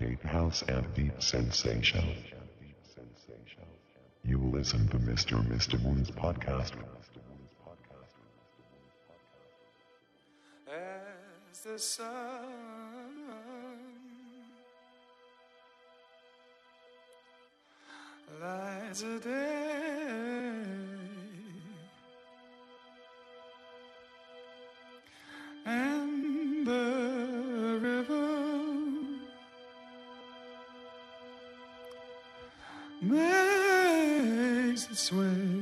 meditate house and deep sensation. You listen to Mr. Mr. Moon's podcast. As the sun lies a day. sway.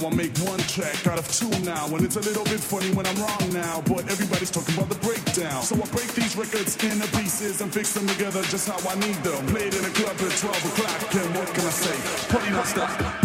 now. I make one track out of two now. And it's a little bit funny when I'm wrong now. But everybody's talking about the breakdown. So I break these records into pieces and fix them together just how I need them. Played in a club at 12 o'clock. And what can I say? Party not stop.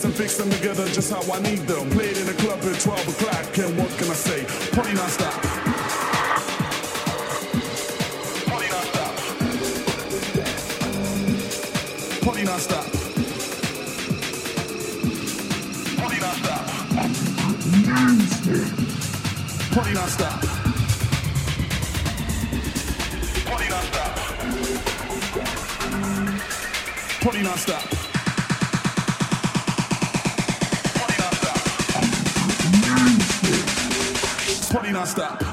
ideas and fix them together just how I need them. Played in a club at 12 o'clock, and what can I say? Party non-stop. stop.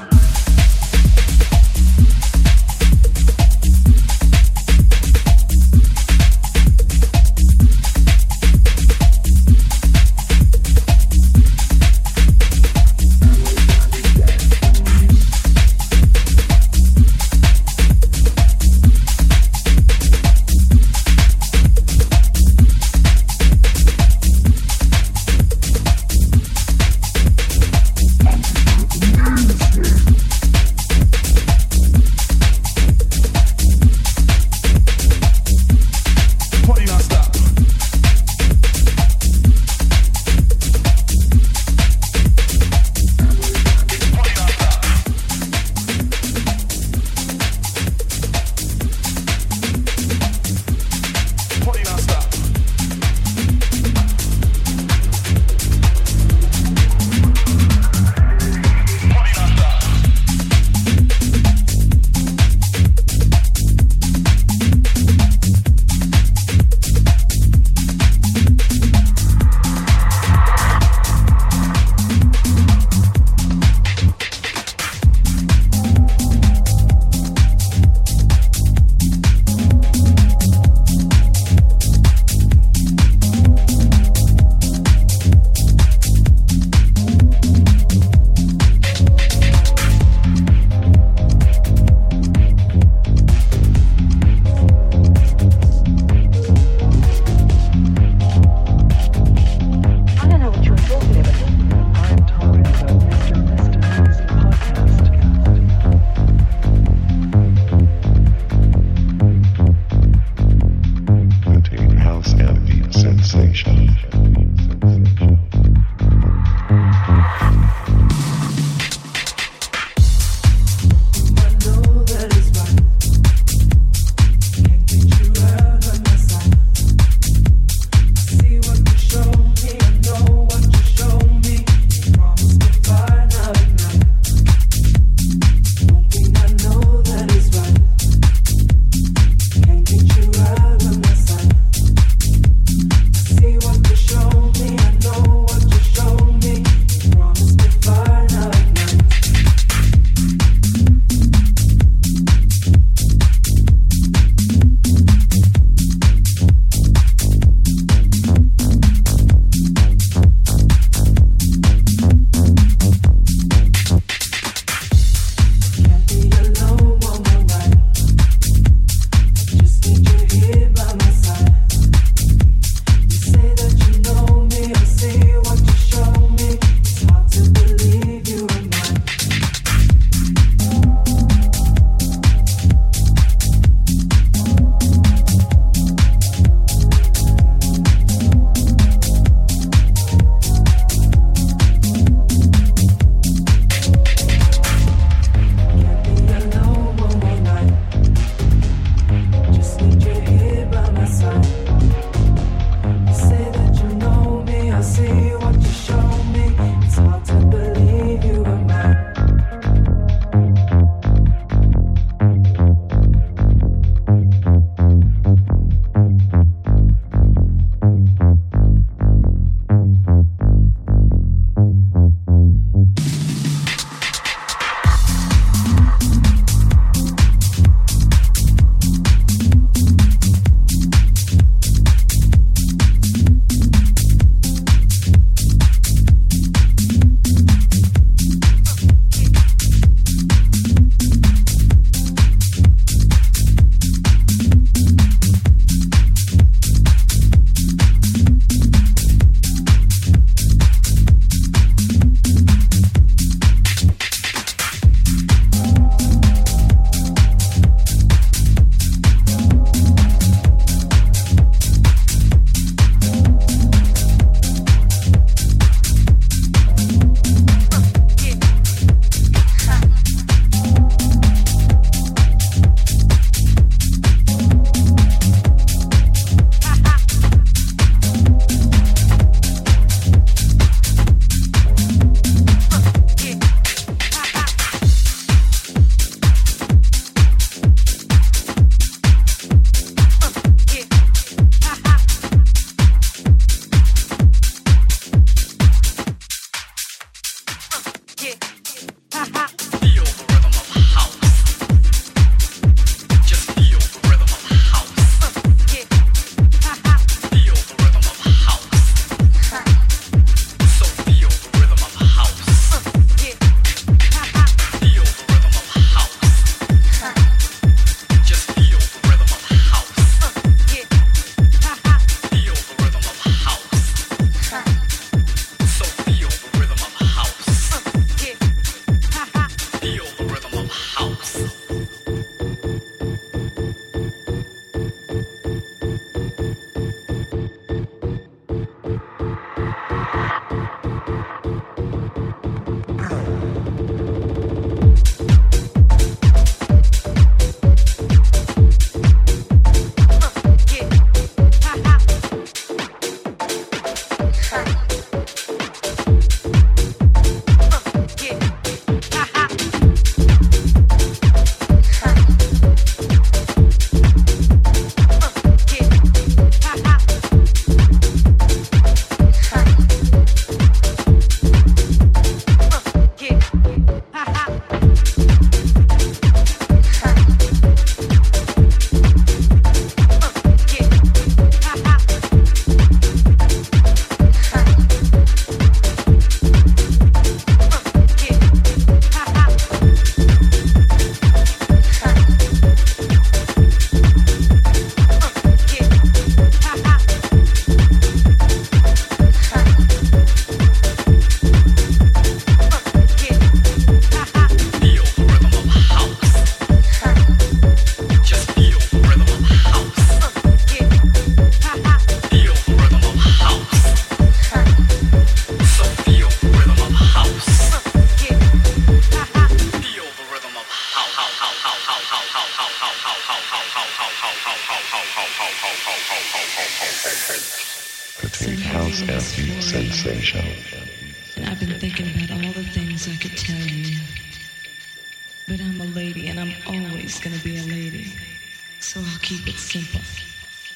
Simple.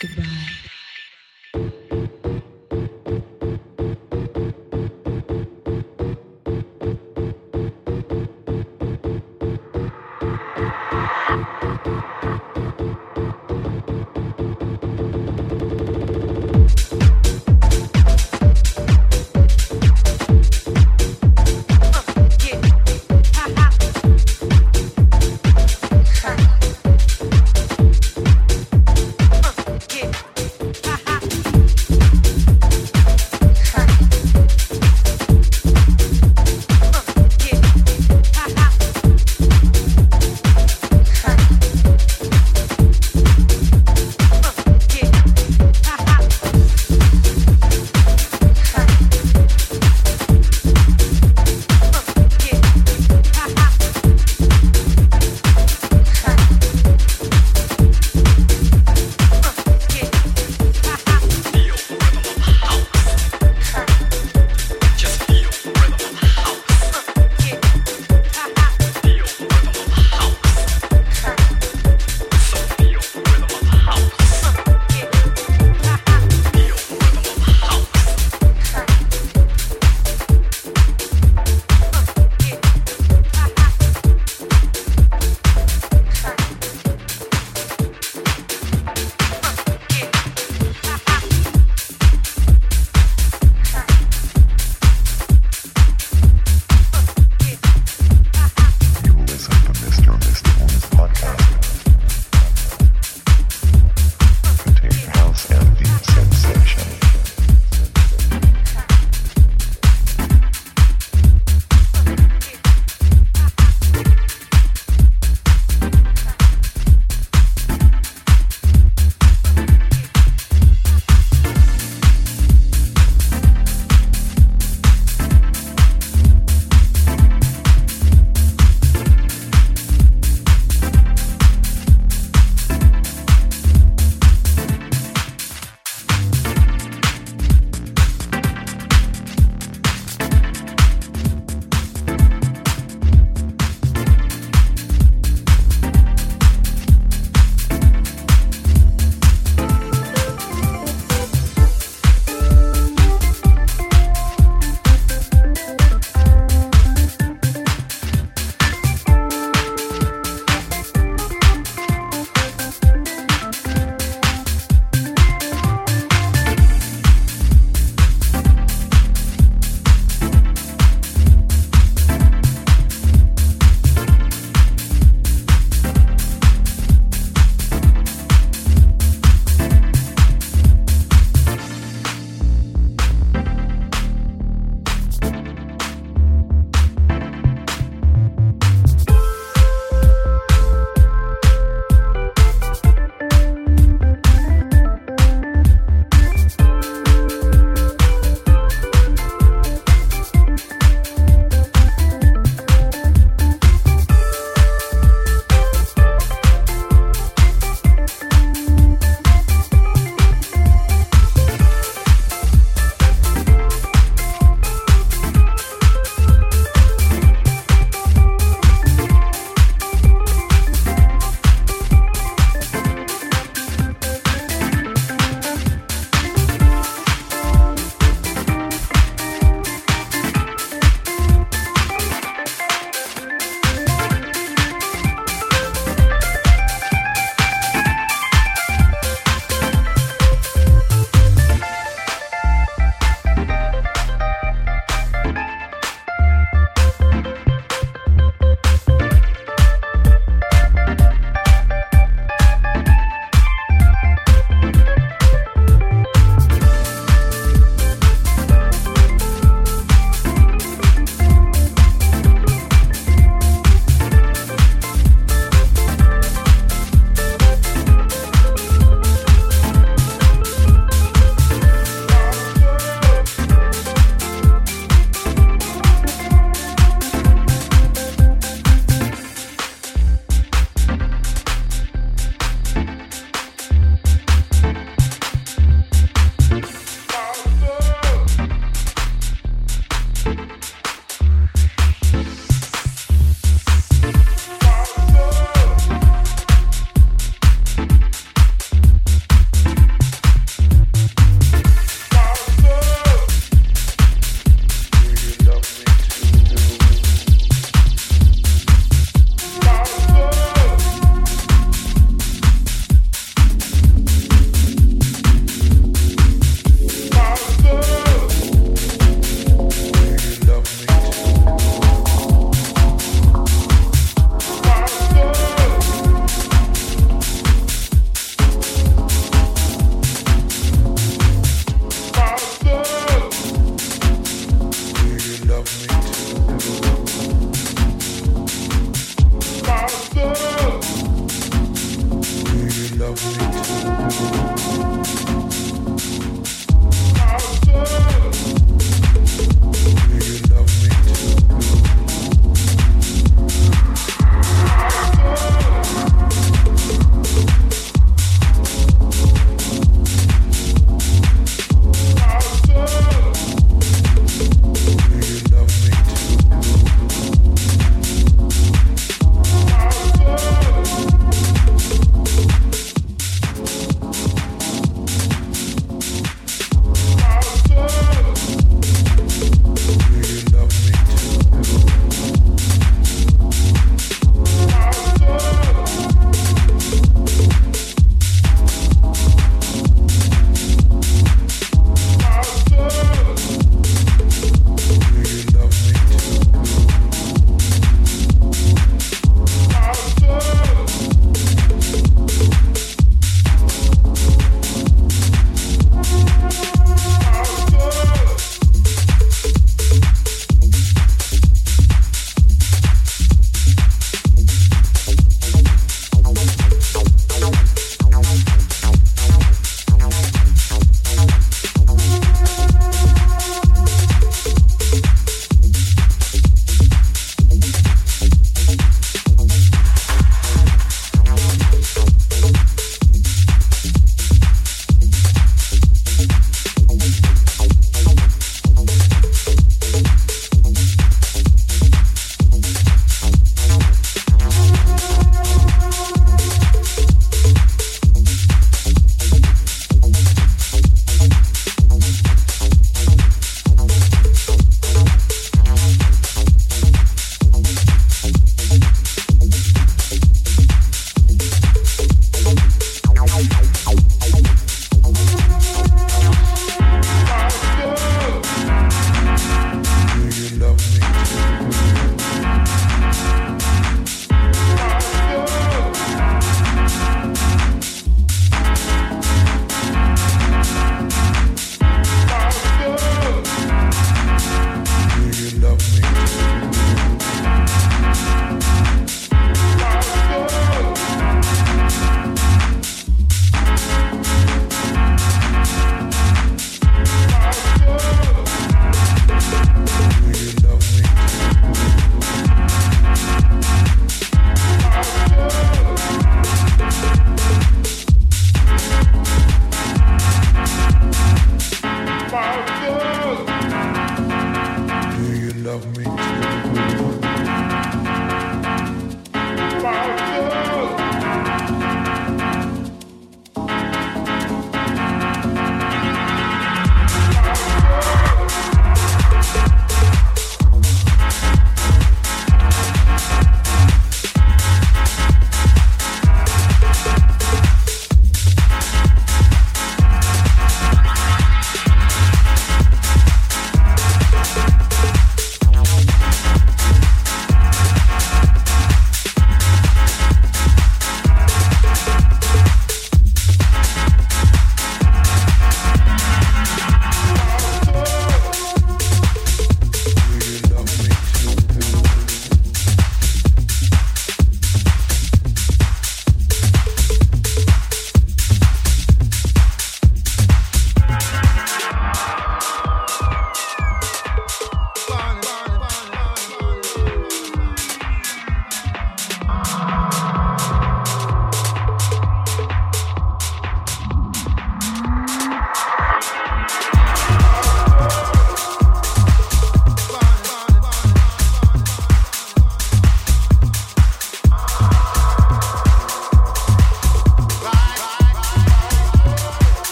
Goodbye.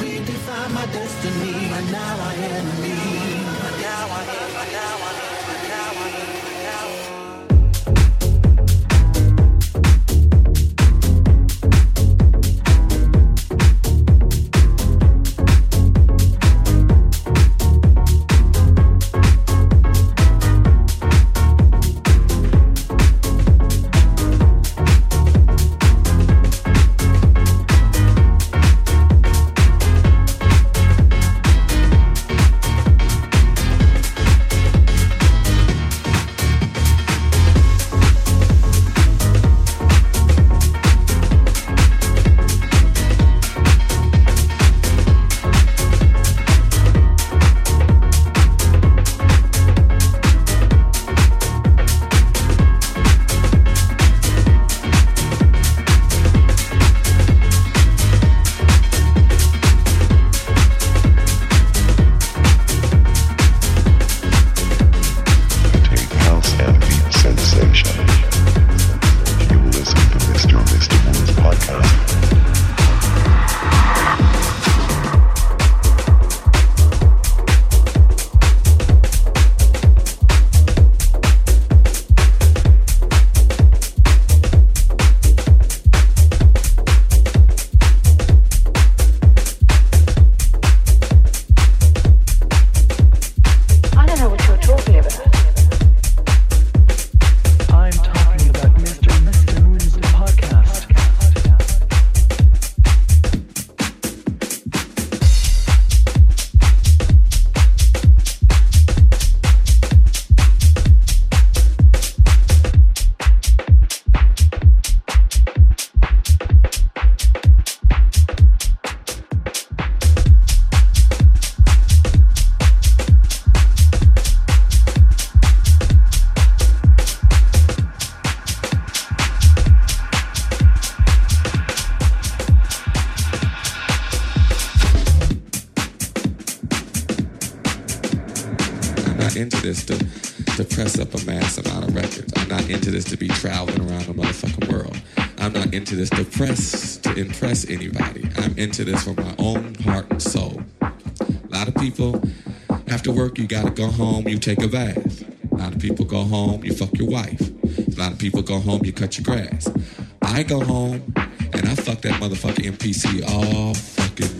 redefine my destiny, and now I am me. Now I am. This to press to impress anybody. I'm into this for my own heart and soul. A lot of people, after work, you gotta go home, you take a bath. A lot of people go home, you fuck your wife. A lot of people go home, you cut your grass. I go home and I fuck that motherfucking MPC all fucking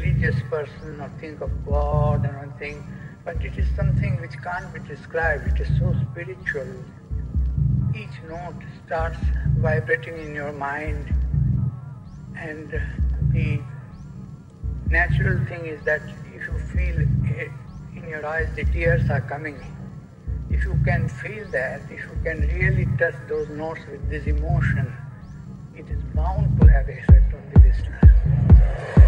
Religious person or think of God or anything, but it is something which can't be described. It is so spiritual. Each note starts vibrating in your mind, and the natural thing is that if you feel it in your eyes the tears are coming, if you can feel that, if you can really touch those notes with this emotion, it is bound to have effect on the listener.